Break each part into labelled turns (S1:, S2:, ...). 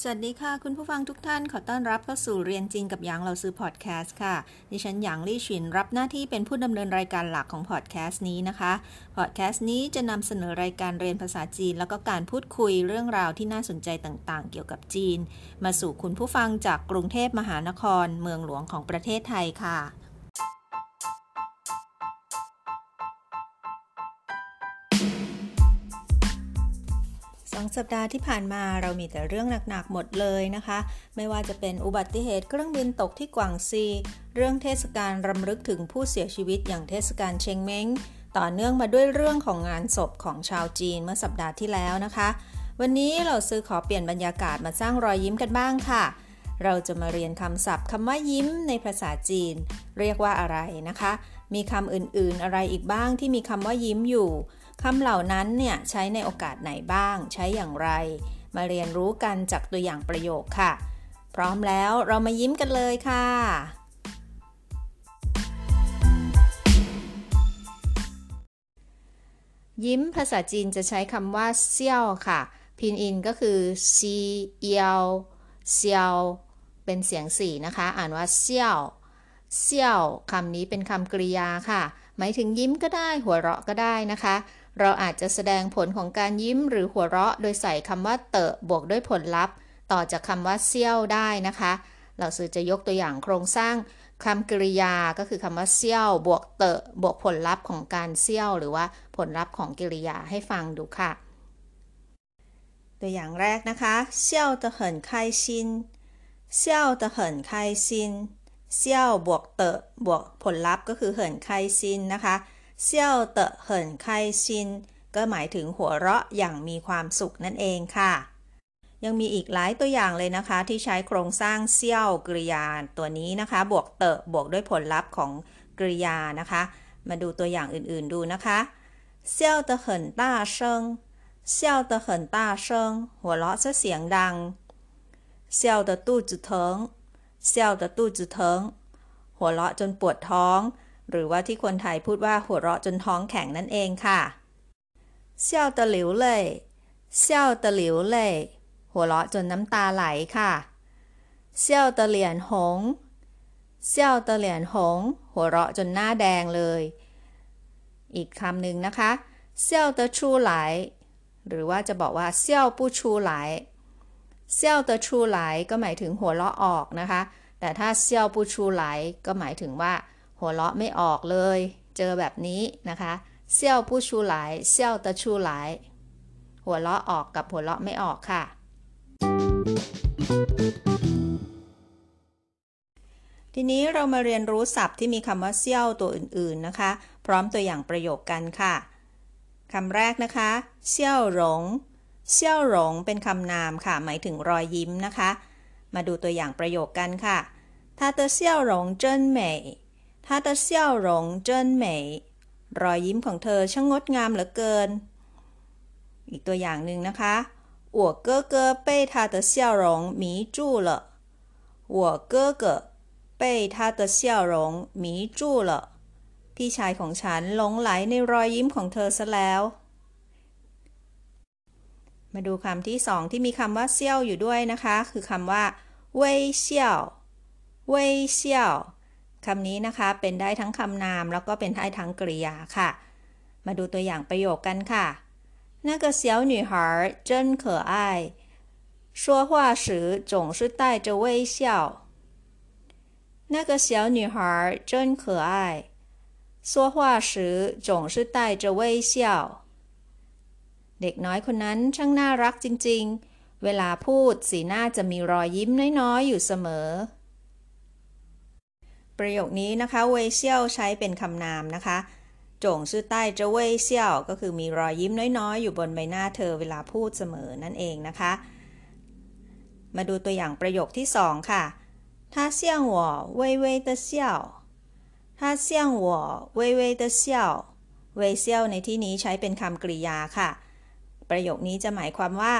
S1: สวัสดีค่ะ คุณผู้ฟังทุกท่านขอต้อนรับเข้าสู่เรียนจริงกับหยางเราซื้อพอดแคสต์ค่ะ ดิฉันหยางลี่ชินรับหน้าที่เป็นผู้ดำเนินรายการหลักของพอดแคสต์นี้นะคะพอดแคสต์นี้จะนำเสนอรายการเรียนภาษาจีน แล้วก็การพูดคุยเรื่องราวที่น่าสนใจต่างๆ เกี่ยวกับจีน มาสู่คุณผู้ฟังจากกรุงเทพมหานคร เมืองหลวงของประเทศไทยค่ะ สัปดาห์ที่ผ่านมาเรามีแต่เรื่องหนักๆหมดเลยนะคะ ไม่ว่าจะเป็นอุบัติเหตุเครื่องบินตกที่กวางซี เรื่องเทศกาลรำลึกถึงผู้เสียชีวิตอย่างเทศกาลเชงเม้ง ต่อเนื่องมาด้วยเรื่องของงานศพของชาวจีนเมื่อสัปดาห์ที่แล้วนะคะ วันนี้เราซื้อขอเปลี่ยนบรรยากาศมาสร้างรอยยิ้มกันบ้างค่ะ เราจะมาเรียนคำศัพท์คำว่ายิ้มในภาษาจีน เรียกว่าอะไรนะคะ มีคำอื่นๆอะไรอีกบ้างที่มีคำว่ายิ้มอยู่ คำเหล่านั้นเนี่ยใช้ในโอกาสไหนบ้าง ใช้อย่างไร มาเรียนรู้กันจากตัวอย่างประโยคค่ะ พร้อมแล้วเรามายิ้มกันเลยค่ะ ยิ้มภาษาจีนจะใช้คำว่าเซี่ยวค่ะ พินอินก็คือซีเอียวเซียวเป็นเสียงสี่นะคะ อ่านว่าเซี่ยวเซี่ยวคำนี้เป็นคำกริยาค่ะ หมายถึงยิ้มก็ได้ หัวเราะก็ได้นะคะ เราอาจจะแสดงผลของการยิ้มหรือหัวเราะ โดยใส่คำว่าเตอะบวกด้วยผลลัพธ์ ต่อจากคำว่าเซี่ยวได้นะคะ เราซื้อจะยกตัวอย่างโครงสร้างคำกริยาก็คือคำว่าเซี่ยว บวกเตอะบวกผลลัพธ์ของการเซี่ยว หรือว่าผลลัพธ์ของกริยาให้ฟังดูค่ะ ตัวอย่างแรกนะคะเซี่ยวเตเหินไคชินเซี่ยวเตเหินไคชินเซี่ยวบวกเตอะบวกผลลัพธ์ก็คือเหินไคชินนะคะ เซี่ยวเตะเหินไคซิน ก็หมายถึงหัวเราะอย่างมีความสุขนั่นเองค่ะ ยังมีอีกหลายตัวอย่างเลยนะคะ ที่ใช้โครงสร้างเซี่ยวกริยาตัวนี้นะคะ บวกเตะบวกด้วยผลลัพธ์ของกริยานะคะ มาดูตัวอย่างอื่นๆดูนะคะ笑得很大声 笑得很大声 หัวเราะซะเสียงดัง 笑得肚子疼 笑得肚子疼 หัวเราะจนปวดท้อง หรือว่าที่คนไทยพูดว่าหัวเราะจนท้องแข็งนั่นเองค่ะ笑得流泪 笑得流泪 หัวเราะจนน้ำตาไหลค่ะเซี่ยวตะเหลียนหงเซี่ยวตะเหลียนหง หัวเราะจนหน้าแดงเลย อีกคำหนึ่งนะคะเซี่ยวตะชูไหล หรือว่าจะบอกว่าเซี่ยวปูชูไหลเซี่ยวตะชูไหลก็หมายถึงหัวเราะออกนะคะ แต่ถ้าเซี่ยวปูชูไหลก็หมายถึงว่า หัวเราะไม่ออกเลย เจอแบบนี้นะคะเซี่ยวผู้ชูหลายเซี่ยวตะชูหลายหัวเราะออกกับหัวเราะไม่ออกค่ะ ทีนี้เรามาเรียนรู้ศัพท์ที่มีคำว่าเซี่ยวตัวอื่นๆนะคะ พร้อมตัวอย่างประโยคกันค่ะคำแรกนะคะเซี่ยวหลงเซี่ยวหลงเป็นคำนามค่ะ หมายถึงรอยยิ้มนะคะ มาดูตัวอย่างประโยคกันค่ะ他的笑容真美 他的笑容真美รอยยิ้มของเธอช่างงดงามเหลือเกิน อีกตัวอย่างหนึ่งนะคะ我哥哥被他的笑容迷住了我哥哥被他的笑容迷住了พี่ชายของฉันหลงไหลในรอยยิ้มของเธอซะแล้ว มาดูคำที่สองที่มีคำว่าเซี่ยวอยู่ด้วยนะคะ คือคำว่าเว่ยเซี่ยวเว่ยเซี่ยว คำนี้นะคะเป็นได้ทั้งคำนามแล้วก็เป็นได้ทั้งกริยาค่ะ มาดูตัวอย่างประโยคกันค่ะ那个小女孩真可爱说话时总是带着微笑那个小女孩真可爱说话时总是带着微笑เด็กน้อยคนนั้นช่างน่ารักจริงๆ เวลาพูดสีหน้าจะมีรอยยิ้มน้อยๆอยู่เสมอ ประโยคนี้นะคะเว่ยเซี่ยวใช้เป็นคำนามนะคะจงชื่อใต้จะเว่ยเซี่ยวก็คือมีรอยยิ้มน้อยๆ อยู่บนใบหน้าเธอเวลาพูดเสมอนั่นเองนะคะ มาดูตัวอย่างประโยคที่สองค่ะ他向我微微的笑他向我微微的笑เว่ยเซี่ยวในที่นี้ใช้เป็นคำกริยาค่ะประโยคนี้จะหมายความว่า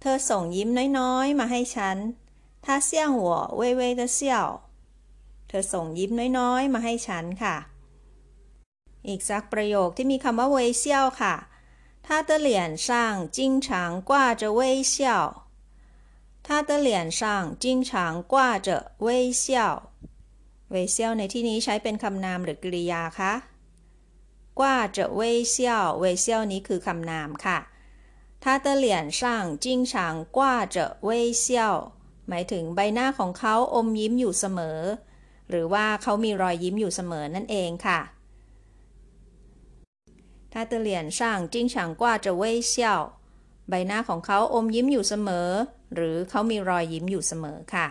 S1: เธอส่งยิ้มน้อยๆ มาให้ฉัน他 他向我微微的笑เ ธอส่งยิ้มน้อยๆ มาให้ฉันค่ะ อีกสักประโยคที่มีคำว่าเวเซียวค่ะ他的脸上经常挂着微笑他的脸上经常挂着微笑เวเซียวในที่นี้ใช้เป็นคำนามหรือกริยาคะกว่าจะเวเซียวเวเซียวนี้คือคำนามค่ะ他的脸上经常挂着微笑หมายถึงใบหน้าของเขาอมยิ้มอยู่เสมอ หรือว่าเขามีรอยยิ้มอยู่เสมอนั่นเองค่ะ他的脸上经常挂着微笑ใบหน้าของเขาอมยิ้มอยู่เสมอ หรือเขามีรอยยิ้มอยู่เสมอค่ะ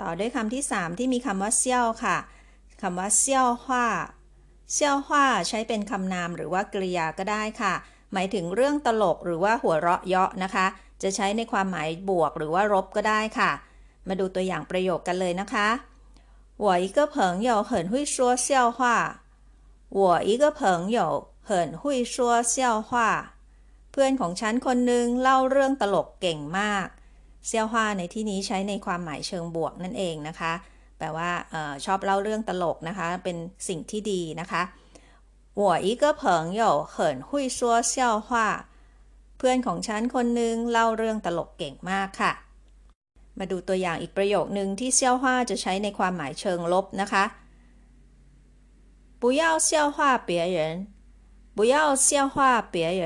S1: ต่อด้วยคำที่ 3 ที่มีคำว่าเซี่ยวค่ะคำว่าเซี่ยวฮวาเซี่ยวฮวาใช้เป็นคำนามหรือว่ากริยาก็ได้ค่ะ หมายถึงเรื่องตลกหรือว่าหัวเราะเยาะนะคะ จะใช้ในความหมายบวกหรือว่าลบก็ได้ค่ะ มาดูตัวอย่างประโยคกันเลยนะคะ 我一个朋友很会说笑话我一个朋友很会说笑话เพื่อนของฉันคนหนึ่งเล่าเรื่องตลกเก่งมากเซียวฮวาในที่นี้ใช้ในความหมายเชิงบวกนั่นเองนะคะ แปลว่าออชอบเล่าเรื่องตลกนะคะ เป็นสิ่งที่ดีนะคะ我一个朋友很会说笑话เพื่อนของฉันคนหนึ่งเล่าเรื่องตลกเก่งมากค่ะ มาดูตัวอย่างอีกประโยคนึงที่เซี่ยวฮวาจะใช้ในความหมายเชิงลบนะคะ不要笑话别人不要笑话别人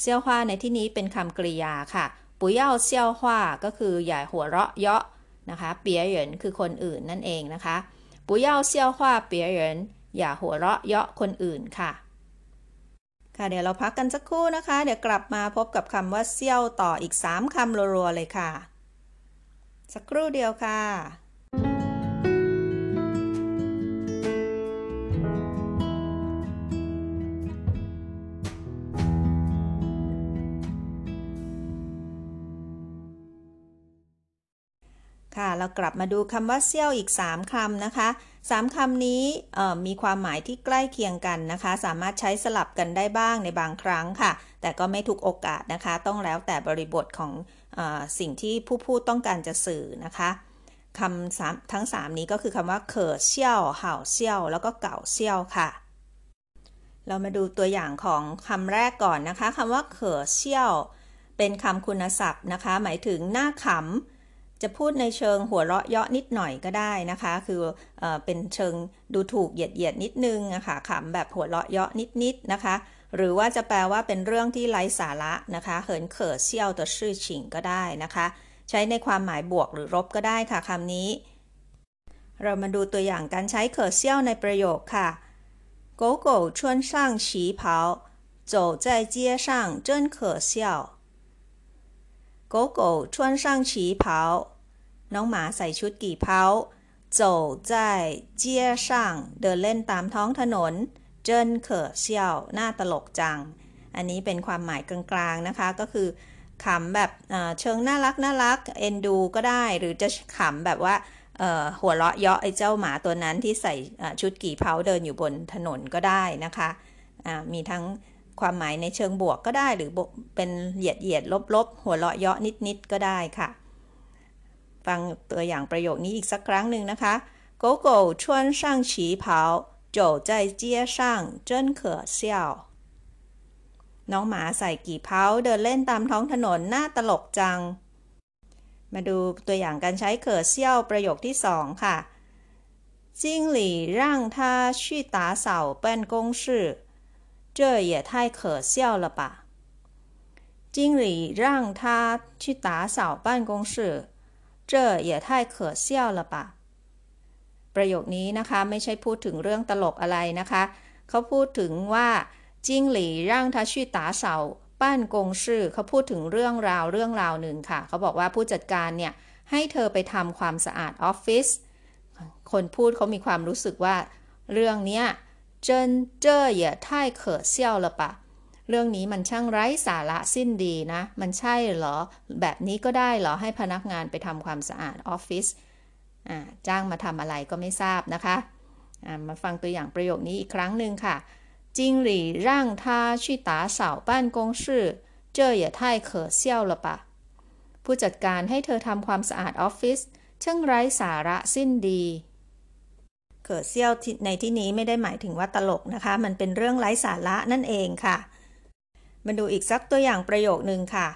S1: เซี่ยวฮวาในที่นี้เป็นคำกริยาค่ะปุยเย่าเซียวฮวาก็คืออย่าหัวเราะเยาะนะคะเปียเหยินคือคนอื่นนั่นเองนะคะปุยเย่าเซียวฮวาเปียเหยินอย่าหัวเราะเยาะคนอื่นค่ะ ค่ะเดี๋ยวเราพักกันสักครู่นะคะ เดี๋ยวกลับมาพบกับคำว่าเซี่ยวต่ออีก 3คำรัวๆเลยค่ะ สักครู่เดียวค่ะค่ะ เรากลับมาดูคำว่าเซี่ยวอีก 3คำนะคะ 3คำนี้มีความหมายที่ใกล้เคียงกันนะคะ สามารถใช้สลับกันได้บ้างในบางครั้งค่ะ แต่ก็ไม่ทุกโอกาสนะคะ ต้องแล้วแต่บริบทของ สิ่งที่ผู้พูดต้องการจะสื่อนะคะคำทั้ง 3 นี้ก็คือคำว่าเขอเซี่ยวเห่าเซี่ยว แล้วก็เก่าเซี่ยวค่ะ เรามาดูตัวอย่างของคำแรกก่อนนะคะคำว่าเขอเซี่ยว เป็นคำคุณศัพท์นะคะ หมายถึงหน้าขำจะพูดในเชิงหัวเราะเยาะนิดหน่อยก็ได้นะคะ คือเอเป็นเชิงดูถูกเหยียดเหยียดนิดนึงอะคะ่ะขำแบบหัวเราะเยาะนิดๆนะคะ หรือว่าจะแปลว่าเป็นเรื่องที่ไร้สาระนะคะเหินเข่อเซี่ยวตัวชื่อฉิงก็ได้นะคะ ใช้ในความหมายบวกหรือลบก็ได้ค่ะคำนี้ เรามาดูตัวอย่างการใช้เข่อเซี่ยวในประโยคค่ะ狗狗穿上旗袍走在街上真可笑狗狗穿上旗袍น้องหมาใส่ชุดกี่เผา走在街上เดินเล่นตามท้องถนน เจิ้นเขอเซี่ยวหน้าตลกจัง อันนี้เป็นความหมายกลางๆนะคะ ก็คือขำแบบเชิงน่ารักน่ารักเอ็นดูก็ได้ หรือจะขำแบบว่าหัวเราะเยาะไอ้เจ้าหมาตัวนั้นที่ใส่ชุดกี่เผาเดินอยู่บนถนนก็ได้นะคะ มีทั้งความหมายในเชิงบวกก็ได้หรือเป็นเหยียดเหยียดลบลบหัวเราะเยาะนิดนิดก็ได้ค่ะ ฟังตัวอย่างประโยคนี้อีกสักครั้งหนึ่งนะคะ狗狗穿上旗袍 走在街上真可笑น้องหมาใส่กี่เผาเดินเล่นตามท้องถนนน่าตลกจัง มาดูตัวอย่างการใช้เขอเซี่ยวประโยคที่สองค่ะ经理让他去打扫办公室这也太可笑了吧！经理让他去打扫办公室，这也太可笑了吧！ ประโยคนี้นะคะไม่ใช่พูดถึงเรื่องตลกอะไรนะคะ เขาพูดถึงว่าจิ้งหลี่ร่างทาชีตาเสาป้านกงชื่อเขาพูดถึงเรื่องราวเรื่องราวหนึ่งค่ะ เขาบอกว่าผู้จัดการเนี่ยให้เธอไปทำความสะอาดออฟฟิศคนพูดเขามีความรู้สึกว่า เรื่องนี้เจนเจอร์เหย่ท่ายเขอเซี่ยวละปะ เรื่องนี้มันช่างไร้สาระสิ้นดีนะ มันใช่เหรอ แบบนี้ก็ได้เหรอให้พนักงานไปทำความสะอาดออฟฟิศ จ้างมาทำอะไรก็ไม่ทราบนะคะมาฟังตัวอย่างประโยคนี้อีกครั้งหนึ่งค่ะ经理让他去打扫办公室这也太可笑了吧ผู้จัดการให้เธอทำความสะอาดออฟฟิศช่างไร้สาระสิ้นดีเกิดเซี่ยวในที่นี้ไม่ได้หมายถึงว่าตลกนะคะ มันเป็นเรื่องไร้สาระนั่นเองค่ะ มาดูอีกสักตัวอย่างประโยคหนึ่งค่ะ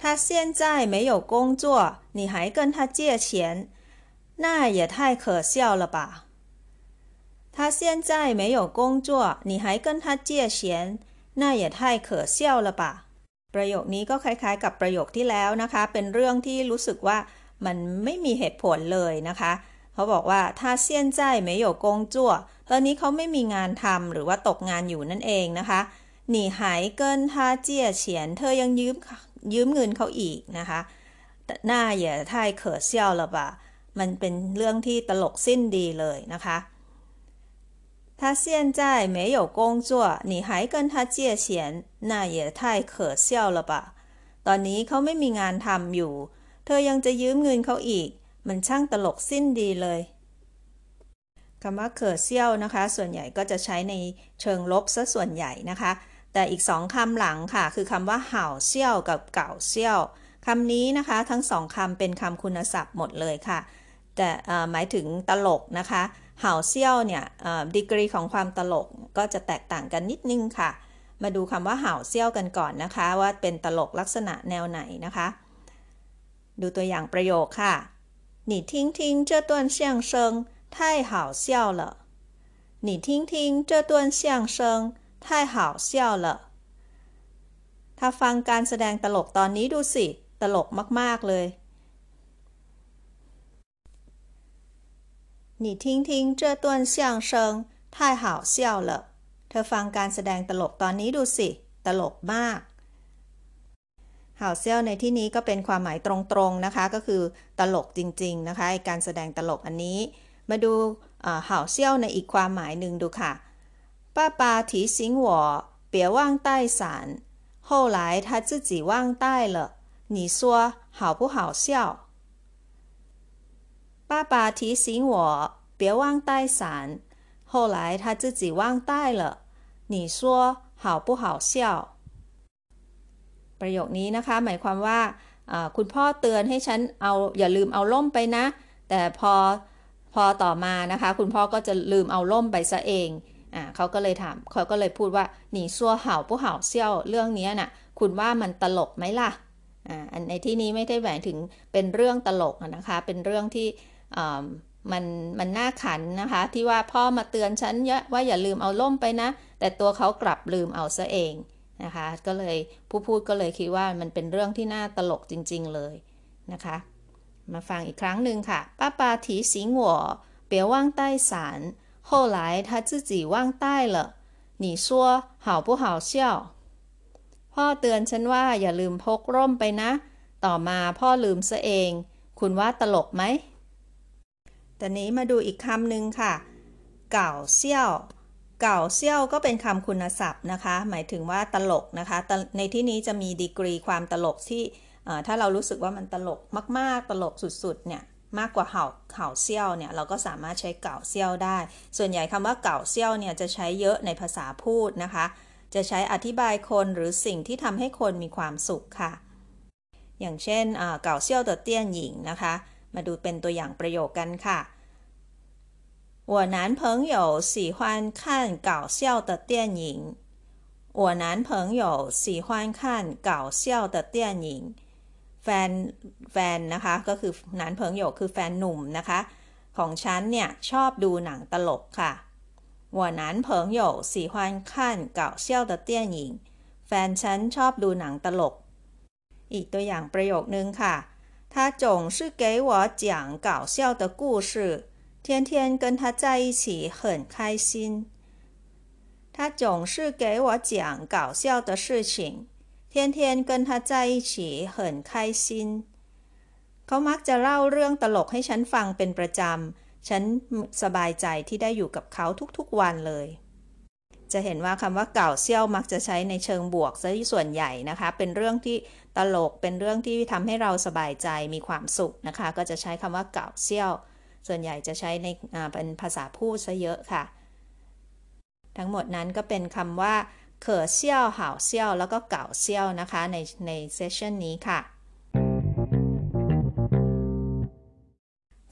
S1: ถ้าเซียนใ他现在没有工作你还跟他借钱那也太可笑了吧他现在没有工作你还跟他借钱那也太可笑了吧ประโยคนี้ก็คล้ายๆ กับประโยคที่แล้วนะคะ เป็นเรื่องที่รู้สึกว่ามันไม่มีเหตุผลเลยนะคะเขาบอกว่าถ้าเซียนใจไม่有工作ตอนนี้เขาไม่มีงานทำหรือว่าตกงานอยู่นั่นเองนะคะหนีหายเกินท่าเจียเฉียนเธอยังยืมยืมเงินเขาอีกนะคะหน้าอย่าทายเขอเซี่ยวละบะ มันเป็นเรื่องที่ตลกสิ้นดีเลยนะคะ他现在没有工作你还跟他借钱那也太可笑了吧ตอนนี้เขาไม่มีงานทำอยู่ เธอยังจะยืมเงินเขาอีกมันช่างตลกสิ้นดีเลย คำว่าเขอเซี่ยวนะคะ ส่วนใหญ่ก็จะใช้ในเชิงลบซะส่วนใหญ่นะคะ แต่อีกสองคำหลังค่ะ คือคำว่าเห่าเซี่ยวกับเก่าเซี่ยวคำนี้นะคะ ทั้งสองคำเป็นคำคุณศัพท์หมดเลยค่ะ แต่หมายถึงตลกนะคะเห่าเซี่ยวเนี่ยดีกรีของความตลกก็จะแตกต่างกันนิดนึงค่ะ มาดูคำว่าเห่าเซี่ยวกันก่อนนะคะ ว่าเป็นตลกลักษณะแนวไหนนะคะ ดูตัวอย่างประโยคค่ะ你听听这段相声，太好笑了。你听听这段相声，太好笑了。ถ้าฟังการแสดงตลกตอนนี้ดูสิ ตลกมากๆเลย 你听听这段相声，太好笑了。เธอฟังการแสดงตลกตอนนี้ดูสิ ตลกมากห่าวเซี่ยวในที่นี้ก็เป็นความหมายตรงๆนะคะ ก็คือตลกจริงๆนะคะการแสดงตลกอันนี้ มาดูห่าวเซี่ยวในอีกความหมายหนึ่งดูค่ะป้าปา提醒我别忘带伞后来他自己忘带了你说好不好笑 爸爸提醒我别忘带伞后来他自己忘带了你说好不好笑ประโยคนี้นะคะหมายความว่าคุณพ่อเตือนให้ฉันเอาอย่าลืมเอาล่มไปนะ แต่พอพอต่อมานะคะ คุณพ่อก็จะลืมเอาล่มไปซะเองอ่าเขาก็เลยถามเขาก็เลยพูดว่าหนีซัวเห่าผู้เห่าเซี่ยวเรื่องนี้น่ะคุณว่ามันตลกไหมล่ะอ่าในที่นี้ไม่ได้หมายถึงเป็นเรื่องตลกนะคะ เป็นเรื่องที่ มันมันน่าขันนะคะ ที่ว่าพ่อมาเตือนฉันว่าอย่าลืมเอาล่มไปนะ แต่ตัวเขากลับลืมเอาซะเองนะคะก็เลยผู้พูดก็เลยคิดว่ามันเป็นเรื่องที่น่าตลกจริงๆเลยนะคะ มาฟังอีกครั้งหนึ่งค่ะป้าปา提醒我别忘带伞后来他自己忘带了你说好不好笑พ่อเตือนฉันว่าอย่าลืมพกร่มไปนะ ต่อมาพ่อลืมซะเอง คุณว่าตลกไหม ตอนนี้มาดูอีกคำหนึ่งค่ะ เก่าเซี่ยวเก่าเซี่ยวก็เป็นคำคุณศัพท์นะคะ หมายถึงว่าตลกนะคะ ในที่นี้จะมีดีกรีความตลกที่ถ้าเรารู้สึกว่ามันตลกมาก ๆ ตลกสุด ๆ เนี่ย มากกว่าเห่าเห่าเซี่ยวเนี่ย เราก็สามารถใช้เก่าเซี่ยวได้ ส่วนใหญ่คำว่าเก่าเซี่ยวเนี่ยจะใช้เยอะในภาษาพูดนะคะ จะใช้อธิบายคนหรือสิ่งที่ทำให้คนมีความสุขค่ะ อย่างเช่นเก่าเซี่ยวเดอเตี้ยนหญิงนะคะ มาดูเป็นตัวอย่างประโยคกันค่ะ我男朋友喜欢看搞笑的电影。我男朋友喜欢看搞笑的电影。แฟนแฟนนะคะก็คือนันเพิงหยกคือแฟนหนุ่มนะคะ ของฉันเนี่ยชอบดูหนังตลกค่ะ我男朋友喜欢看搞笑的电影แฟนฉันชอบดูหนังตลก อีกตัวอย่างประโยคนึงค่ะ 他总是给我讲搞笑的故事天天跟他在一起很开心。他总是给我讲搞笑的事情，天天跟他在一起很开心。เขามักจะเล่าเรื่องตลกให้ฉันฟังเป็นประจำ ฉันสบายใจที่ได้อยู่กับเขาทุกๆวันเลย จะเห็นว่าคำว่าเก่าเซี่ยวมักจะใช้ในเชิงบวกซะส่วนใหญ่นะคะ เป็นเรื่องที่ตลก เป็นเรื่องที่ทำให้เราสบายใจมีความสุขนะคะ ก็จะใช้คำว่าเก่าเซี่ยว ส่วนใหญ่จะใช้ในเป็นภาษาพูดซะเยอะค่ะ ทั้งหมดนั้นก็เป็นคำว่าเขอเซี่ยวห่าเซี่ยว แล้วก็เก่าเซี่ยวนะคะในในเซสชันนี้ค่ะ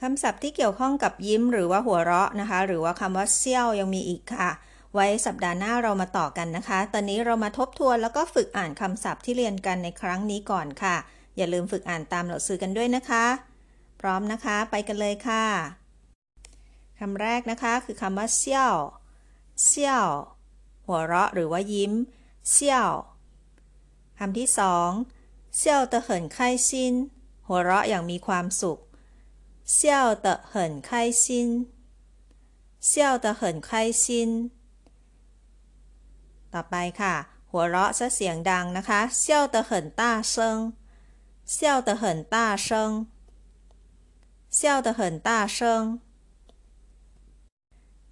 S1: คำศัพท์ที่เกี่ยวข้องกับยิ้มหรือว่าหัวเราะนะคะ หรือว่าคำว่าเซี่ยวยังมีอีกค่ะ ไว้สัปดาห์หน้าเรามาต่อกันนะคะ ตอนนี้เรามาทบทวนแล้วก็ฝึกอ่านคำศัพท์ที่เรียนกันในครั้งนี้ก่อนค่ะ อย่าลืมฝึกอ่านตามหนังสือกันด้วยนะคะ พร้อมนะคะ ไปกันเลยค่ะคำแรกนะคะคือคำว่าเซี่ยวเซี่ยวหัวเราะหรือว่ายิ้มเซี่ยวคำที่สองเซี่ยวเตเหินไข้ซินหัวเราะอย่างมีความสุขเซี่ยวเตเหินไข้ซินเซี่ยวเตเหินไข้ซิน ต่อไปค่ะ หัวเราะซะเสียงดังนะคะ笑得很大声 笑得很大声 笑得很大声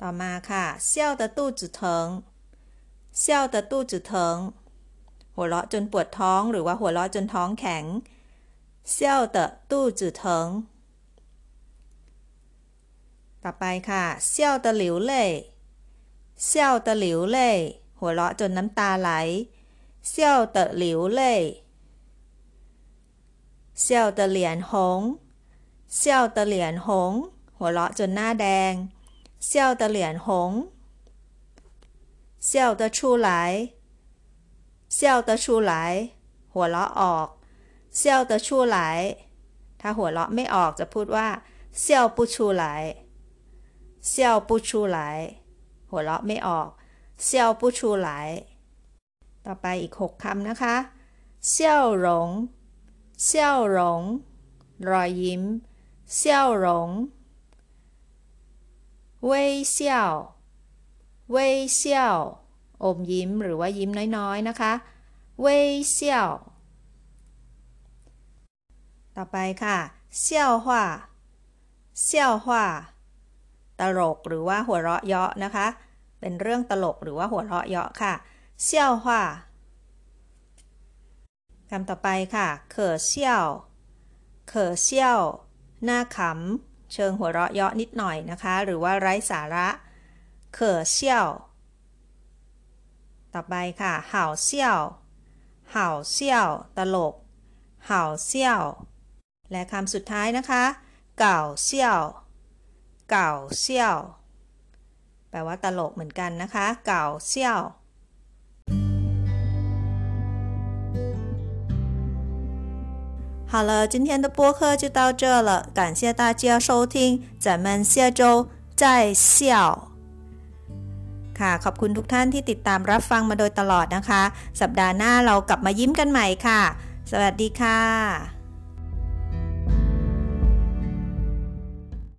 S1: ต่อมาค่ะ 笑得肚子疼 笑得肚子疼 หัวเราะจนปวดท้องหรือว่าหัวเราะจนท้องแข็ง 笑得肚子疼 ต่อไปค่ะ 笑得流泪เซี่ยวเตอหลิวเล่ หัวเราะจนน้ำตาไหล เซี่ยวเต๋อหลิวเล่เซี่ยวเต๋อเหลียนหง เซี่ยวเต๋อเหลียนหง หัวเราะจนหน้าแดง เซี่ยวเต๋อเหลียนหง เซี่ยวเต๋อชูไหล เซี่ยวเต๋อชูไหล หัวเราะออก เซี่ยวเต๋อชูไหล ถ้าหัวเราะไม่ออกจะพูดว่า เซี่ยวปูชูไหล เซี่ยวปูชูไหล หัวเราะไม่ออก เซี่ยวผู้ชูหลต่อไปอีกหกคำนะคะเซี่ยวหลงเซี่ยวหลงรอยยิ้มเซี่ยวหลงเว่ยเซี่ยวเว่ยเซียวอมยิ้มหรือว่ายิ้มน้อยๆนะคะเว่ยเซี่ยวต่อไปค่ะเซี่ยวหัวเซี่ยวหัวตลกหรือว่าหัวเราะเยาะนะคะ เป็นเรื่องตลกหรือว่าหัวเราะเยาะค่ะเซี่ยวว่าคำต่อไปค่ะเขอเซี่ยวเขอเซี่ยว หน้าขำ เชิงหัวเราะเยาะนิดหน่อยนะคะ หรือว่าไร้สาระเขอเซี่ยว ต่อไปค่ะเห่าเซี่ยวเห่าเซี่ยว ตลกเห่าเซี่ยว และคำสุดท้ายนะคะ เก่าเซี่ยว เก่าเซี่ยว แปลว่าตลกเหมือนกันนะคะ เก่าเซี่ยว好了，今天的播客就到这了，感谢大家收听，咱们下周再笑。ค่ะขอบคุณทุกท่านที่ติดตามรับฟังมาโดยตลอดนะคะ สัปดาห์หน้าเรากลับมายิ้มกันใหม่ค่ะ สวัสดีค่ะ